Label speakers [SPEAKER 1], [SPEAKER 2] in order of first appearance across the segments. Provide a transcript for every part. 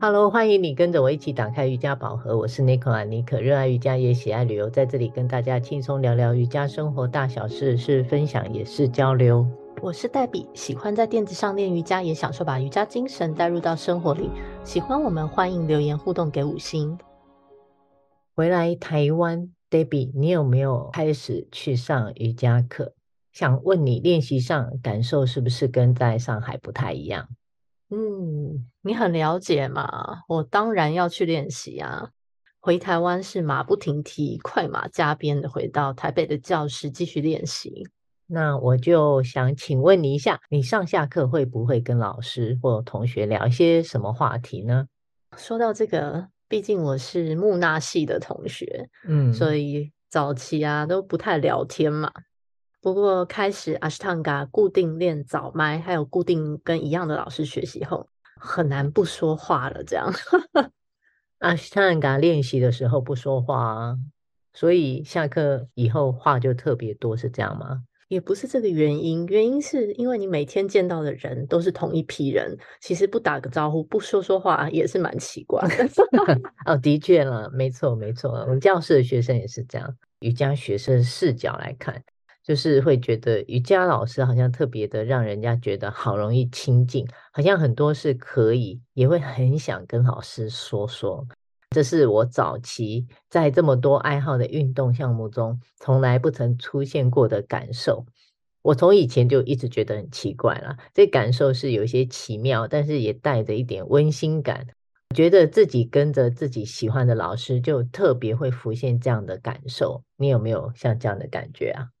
[SPEAKER 1] Hello，欢迎你跟着我一起打开瑜伽宝盒。我是 Nicola 妮可，热爱瑜伽也喜爱旅游，在这里跟大家轻松聊聊瑜伽生活大小事，是分享也是交流。
[SPEAKER 2] 我是黛比，喜欢在垫子上练瑜伽，也享受把瑜伽精神带入到生活里。喜欢我们，欢迎留言互动给五星。
[SPEAKER 1] 回来台湾，Debbie，你有没有开始去上瑜伽课？想问你练习上感受是不是跟在上海不太一样？
[SPEAKER 2] 嗯，你很了解嘛，我当然要去练习啊。回台湾是马不停蹄、快马加鞭的回到台北的教室继续练习。
[SPEAKER 1] 那我就想请问你一下，你上下课会不会跟老师或同学聊一些什么话题呢？
[SPEAKER 2] 说到这个，毕竟我是木讷系的同学，嗯，所以早期啊都不太聊天嘛。不过开始 Ashtanga 固定练早麦，还有固定跟一样的老师学习后，很难不说话了。这样
[SPEAKER 1] Ashtanga 练习的时候不说话啊，所以下课以后话就特别多，是这样吗？
[SPEAKER 2] 也不是这个原因，原因是因为你每天见到的人都是同一批人，其实不打个招呼，不说说话也是蛮奇怪的。
[SPEAKER 1] 哦，的确了，没错没错，我们教室的学生也是这样，瑜伽学生视角来看。就是会觉得瑜伽老师好像特别的让人家觉得好容易亲近，好像很多事可以，也会很想跟老师说说。这是我早期在这么多爱好的运动项目中从来不曾出现过的感受。我从以前就一直觉得很奇怪了，这感受是有些奇妙，但是也带着一点温馨感。觉得自己跟着自己喜欢的老师，就特别会浮现这样的感受。你有没有像这样的感觉啊？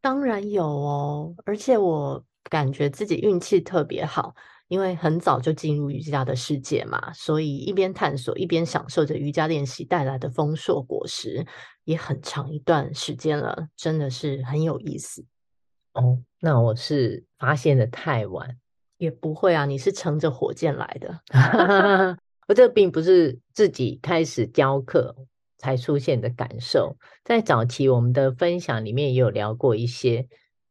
[SPEAKER 2] 当然有哦，而且我感觉自己运气特别好，因为很早就进入瑜伽的世界嘛，所以一边探索一边享受着瑜伽练习带来的丰硕果实，也很长一段时间了，真的是很有意思。
[SPEAKER 1] 哦，那我是发现的太晚，
[SPEAKER 2] 也不会啊，你是乘着火箭来的，
[SPEAKER 1] 我这并不是自己开始教课。才出现的感受，在早期我们的分享里面也有聊过一些。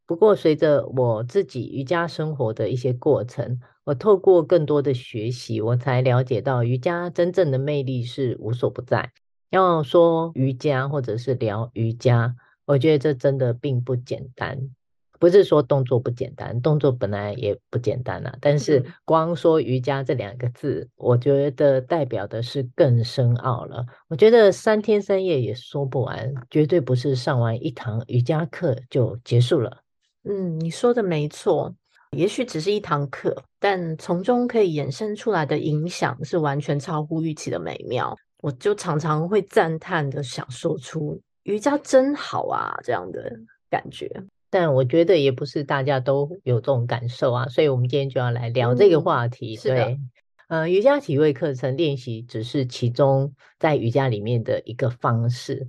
[SPEAKER 1] 不过，随着我自己瑜伽生活的一些过程，我透过更多的学习，我才了解到瑜伽真正的魅力是无所不在。要说瑜伽，或者是聊瑜伽，我觉得这真的并不简单。不是说动作不简单，动作本来也不简单啊。但是光说瑜伽这两个字，嗯，我觉得代表的是更深奥了。我觉得三天三夜也说不完，绝对不是上完一堂瑜伽课就结束了。
[SPEAKER 2] 嗯，你说的没错，也许只是一堂课，但从中可以衍生出来的影响是完全超乎预期的美妙。我就常常会赞叹的想说出瑜伽真好啊，这样的感觉。
[SPEAKER 1] 但我觉得也不是大家都有这种感受啊，所以我们今天就要来聊这个话题。嗯、对，呃，瑜伽体位课程练习只是其中在瑜伽里面的一个方式，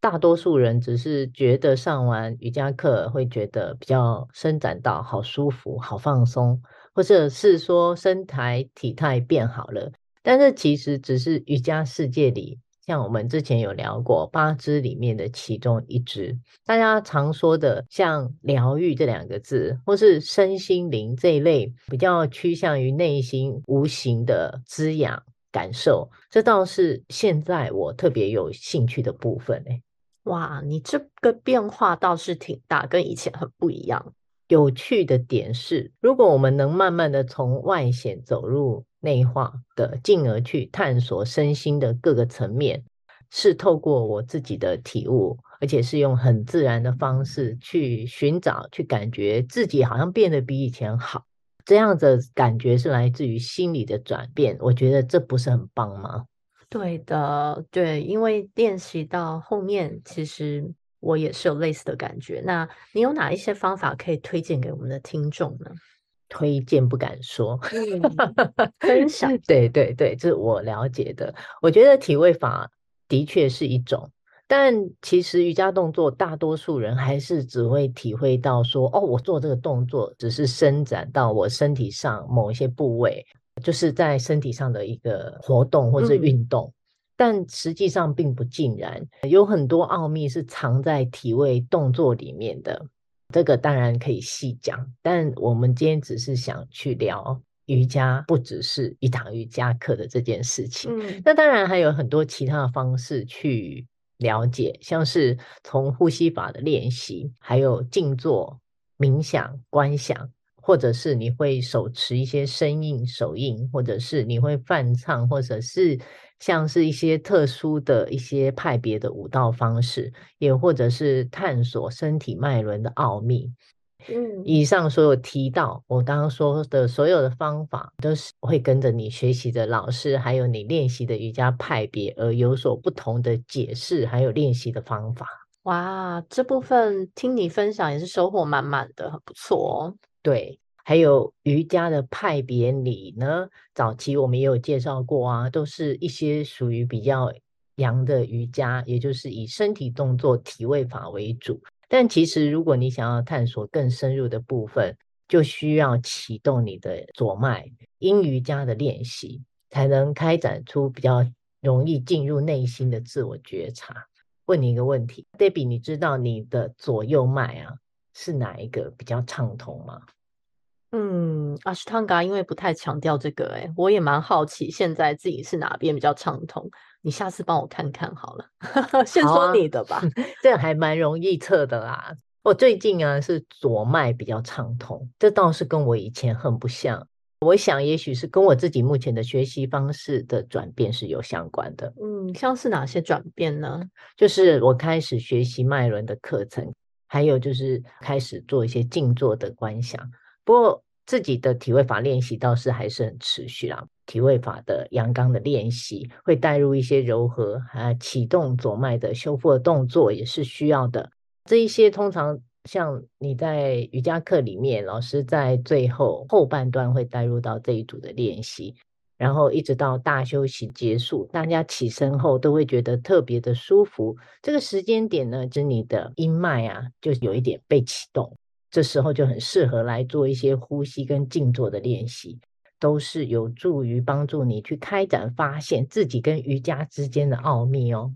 [SPEAKER 1] 大多数人只是觉得上完瑜伽课会觉得比较伸展到好舒服、好放松，或者是说身材体态变好了，但是其实只是瑜伽世界里。像我们之前有聊过八支里面的其中一支，大家常说的像疗愈这两个字，或是身心灵这一类比较趋向于内心无形的滋养感受，这倒是现在我特别有兴趣的部分诶。
[SPEAKER 2] 哇，你这个变化倒是挺大，跟以前很不一样。
[SPEAKER 1] 有趣的点是，如果我们能慢慢的从外显走入内化的，进而去探索身心的各个层面，是透过我自己的体悟，而且是用很自然的方式去寻找、去感觉自己好像变得比以前好，这样的感觉是来自于心理的转变。我觉得这不是很棒吗？
[SPEAKER 2] 对的，对，因为练习到后面，其实。我也是有类似的感觉。那你有哪一些方法可以推荐给我们的听众呢？
[SPEAKER 1] 推荐不敢说，
[SPEAKER 2] 分享。
[SPEAKER 1] 对对对，这是我了解的。我觉得体位法的确是一种，但其实瑜伽动作大多数人还是只会体会到说，哦，我做这个动作只是伸展到我身体上某一些部位，就是在身体上的一个活动或者运动。嗯但实际上并不尽然，有很多奥秘是藏在体位动作里面的。这个当然可以细讲，但我们今天只是想去聊瑜伽不只是一堂瑜伽课的这件事情。
[SPEAKER 2] 嗯，
[SPEAKER 1] 那当然还有很多其他的方式去了解，像是从呼吸法的练习，还有静坐、冥想、观想。或者是你会手持一些声印手印，或者是你会泛唱，或者是像是一些特殊的一些派别的舞蹈方式，也或者是探索身体脉轮的奥秘。
[SPEAKER 2] 嗯，
[SPEAKER 1] 以上所有提到我刚刚说的所有的方法，都是会跟着你学习的老师，还有你练习的瑜伽派别而有所不同的解释，还有练习的方法。
[SPEAKER 2] 哇，这部分听你分享也是收获满满的，很不错哦。
[SPEAKER 1] 对，还有瑜伽的派别里呢，早期我们也有介绍过啊，都是一些属于比较阳的瑜伽，也就是以身体动作体位法为主。但其实如果你想要探索更深入的部分，就需要启动你的左脉，阴瑜伽的练习，才能开展出比较容易进入内心的自我觉察。问你一个问题，Debbie，你知道你的左右脉啊是哪一个比较畅通吗？
[SPEAKER 2] 嗯，阿斯汤嘎因为不太强调这个，诶，我也蛮好奇，现在自己是哪边比较畅通？你下次帮我看看好了。先说你的吧，
[SPEAKER 1] 啊、这还蛮容易测的啦。我最近啊是左脉比较畅通，这倒是跟我以前很不像。我想也许是跟我自己目前的学习方式的转变是有相关的。
[SPEAKER 2] 嗯，像是哪些转变呢？
[SPEAKER 1] 就是我开始学习脉轮的课程，还有就是开始做一些静坐的观想。不过自己的体位法练习倒是还是很持续啦。体位法的阳刚的练习会带入一些柔和，还有启动左脉的修复的动作也是需要的。这一些通常像你在瑜伽课里面，老师在最后后半段会带入到这一组的练习，然后一直到大休息结束，大家起身后都会觉得特别的舒服。这个时间点呢，就是你的阴脉啊，就有一点被启动。这时候就很适合来做一些呼吸跟静坐的练习，都是有助于帮助你去开展发现自己跟瑜伽之间的奥秘哦。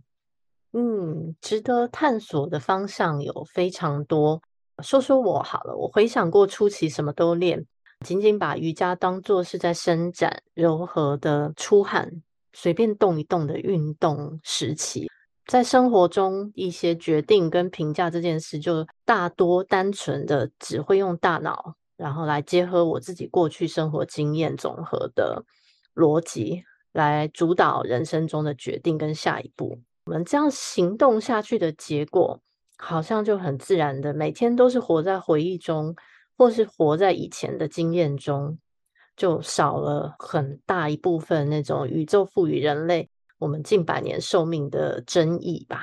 [SPEAKER 2] 嗯，值得探索的方向有非常多。说说我好了，我回想过初期什么都练，仅仅把瑜伽当作是在伸展、柔和的出汗、随便动一动的运动时期。在生活中，一些决定跟评价这件事，就大多单纯的只会用大脑，然后来结合我自己过去生活经验总和的逻辑，来主导人生中的决定跟下一步。我们这样行动下去的结果，好像就很自然的，每天都是活在回忆中，或是活在以前的经验中，就少了很大一部分那种宇宙赋予人类。我们近百年寿命的争议吧，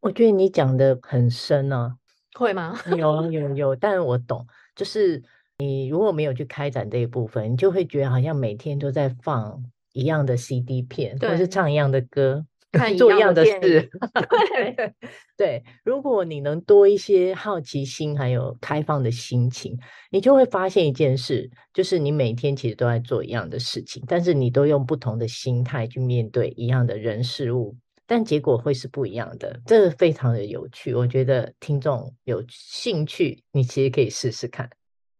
[SPEAKER 1] 我觉得你讲的很深啊，
[SPEAKER 2] 会吗？
[SPEAKER 1] 有有有，但我懂，就是你如果没有去开展这一部分，你就会觉得好像每天都在放一样的 CD 片，或是唱一样的歌。看做一样的事，对 对。如果你能多一些好奇心，还有开放的心情，你就会发现一件事，就是你每天其实都在做一样的事情，但是你都用不同的心态去面对一样的人事物，但结果会是不一样的。这个非常的有趣，我觉得听众有兴趣，你其实可以试试看。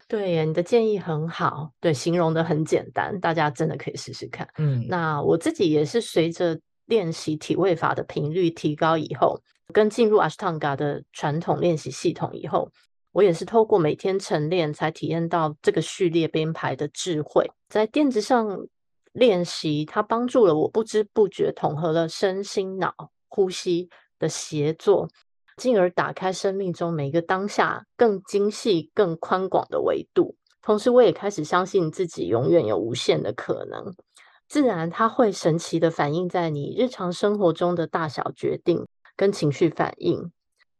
[SPEAKER 2] 对，你的建议很好，对，形容的很简单，大家真的可以试试看。嗯，那我自己也是随着。练习体位法的频率提高以后，跟进入阿斯汤嘎的传统练习系统以后，我也是透过每天晨练，才体验到这个序列编排的智慧。在垫子上练习，它帮助了我不知不觉统合了身心脑呼吸的协作，进而打开生命中每一个当下更精细、更宽广的维度。同时，我也开始相信自己永远有无限的可能。自然，它会神奇的反映在你日常生活中的大小决定跟情绪反应。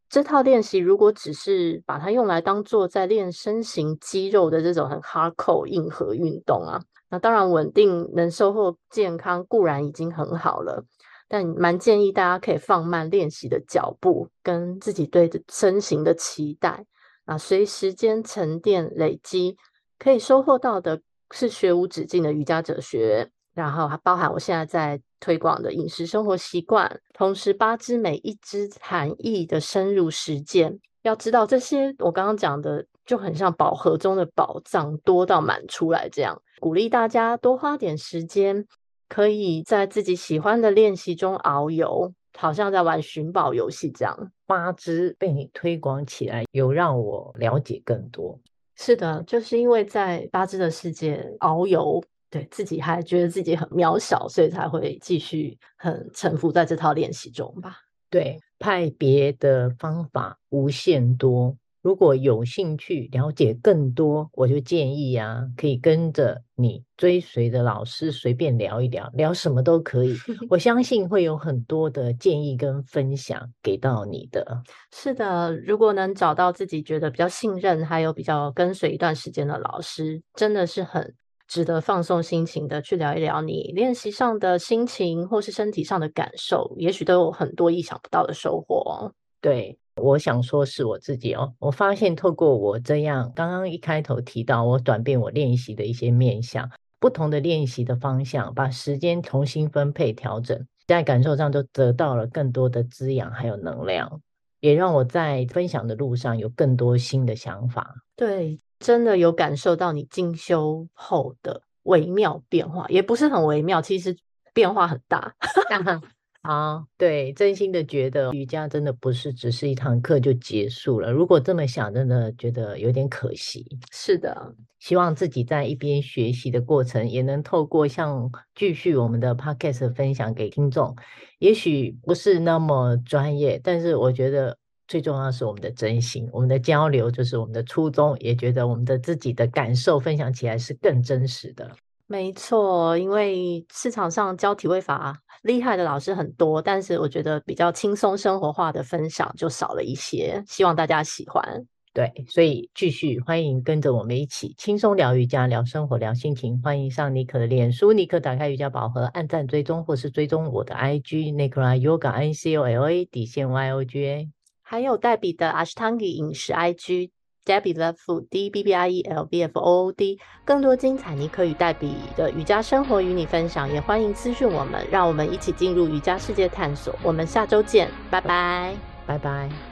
[SPEAKER 2] 这套练习如果只是把它用来当做在练身形肌肉的这种很 hardcore 硬核运动啊，那当然稳定能收获健康固然已经很好了，但蛮建议大家可以放慢练习的脚步跟自己对身形的期待啊，随时间沉淀累积，可以收获到的是学无止境的瑜伽哲学。然后还包含我现在在推广的饮食生活习惯，同时八支每一支含义的深入实践。要知道这些，我刚刚讲的就很像宝盒中的宝藏，多到满出来这样。鼓励大家多花点时间，可以在自己喜欢的练习中遨游，好像在玩寻宝游戏这样。
[SPEAKER 1] 八支被你推广起来，有让我了解更多。
[SPEAKER 2] 是的，就是因为在八支的世界遨游，对自己还觉得自己很渺小，所以才会继续很沉浮在这套练习中吧。
[SPEAKER 1] 对，派别的方法无限多。如果有兴趣了解更多，我就建议啊，可以跟着你追随的老师随便聊一聊，聊什么都可以。我相信会有很多的建议跟分享给到你的。
[SPEAKER 2] 是的，如果能找到自己觉得比较信任，还有比较跟随一段时间的老师，真的是很值得放松心情的去聊一聊你练习上的心情，或是身体上的感受，也许都有很多意想不到的收获。
[SPEAKER 1] 对。我想说是我自己哦，我发现透过我这样，刚刚一开头提到我转变我练习的一些面向，不同的练习的方向，把时间重新分配调整，在感受上都得到了更多的滋养还有能量，也让我在分享的路上有更多新的想法。
[SPEAKER 2] 对，真的有感受到你进修后的微妙变化，也不是很微妙，其实变化很大。
[SPEAKER 1] 啊，对，真心的觉得瑜伽真的不是只是一堂课就结束了。如果这么想，真的觉得有点可惜。
[SPEAKER 2] 是的，
[SPEAKER 1] 希望自己在一边学习的过程，也能透过像继续我们的 podcast 分享给听众。也许不是那么专业，但是我觉得最重要的是我们的真心，我们的交流就是我们的初衷，也觉得我们的自己的感受分享起来是更真实的。
[SPEAKER 2] 没错，因为市场上教体位法厉害的老师很多，但是我觉得比较轻松生活化的分享就少了一些。希望大家喜欢。
[SPEAKER 1] 对，所以继续欢迎跟着我们一起轻松聊瑜伽、聊生活、聊心情。欢迎上妮可的脸书，妮可打开瑜伽宝盒，按赞追踪或是追踪我的 IG Nicola Yoga N C O L A 底线 Y O G A，
[SPEAKER 2] 还有黛比的 Ashtanga 饮食 IG。Debbie Love Food D B B I E L B F O O D，更多精彩，你可与黛比的瑜伽生活与你分享，也欢迎私讯我们，让我们一起进入瑜伽世界探索。我们下周见，拜拜，
[SPEAKER 1] 拜拜。